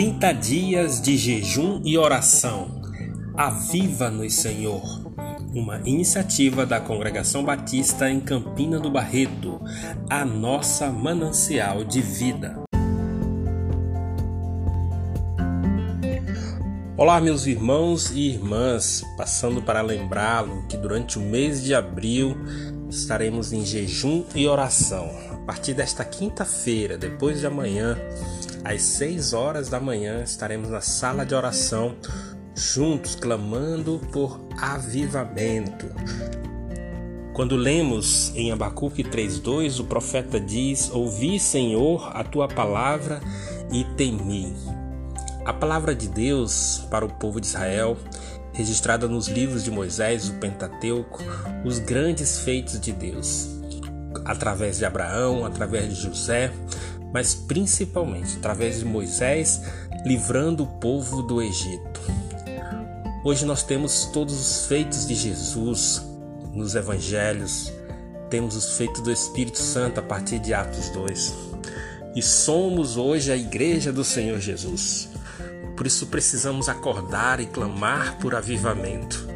30 dias de jejum e oração. Aviva-nos, Senhor. Uma iniciativa da Congregação Batista em Campina do Barreto, a nossa manancial de vida. Olá, meus irmãos e irmãs, passando para lembrá-lo que durante o mês de abril estaremos em jejum e oração. A partir desta quinta-feira, depois de amanhã, às 6 horas da manhã, estaremos na sala de oração, juntos, clamando por avivamento. Quando lemos em Abacuque 3,2, o profeta diz: Ouvi, Senhor, a tua palavra e temi. A palavra de Deus para o povo de Israel, registrada nos livros de Moisés, o Pentateuco, os grandes feitos de Deus, através de Abraão, através de José, mas principalmente através de Moisés livrando o povo do Egito. Hoje nós temos todos os feitos de Jesus nos evangelhos, temos os feitos do Espírito Santo a partir de Atos 2. E somos hoje a igreja do Senhor Jesus. Por isso precisamos acordar e clamar por avivamento.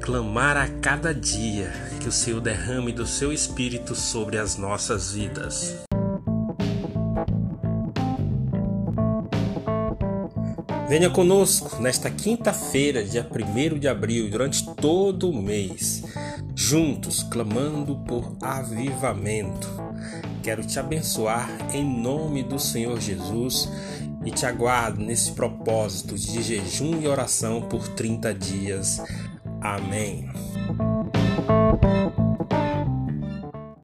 Clamar a cada dia que o Senhor derrame do seu espírito sobre as nossas vidas. Venha conosco nesta quinta-feira, dia 1 de abril, durante todo o mês, juntos clamando por avivamento. Quero te abençoar em nome do Senhor Jesus e te aguardo nesse propósito de jejum e oração por 30 dias. Amém.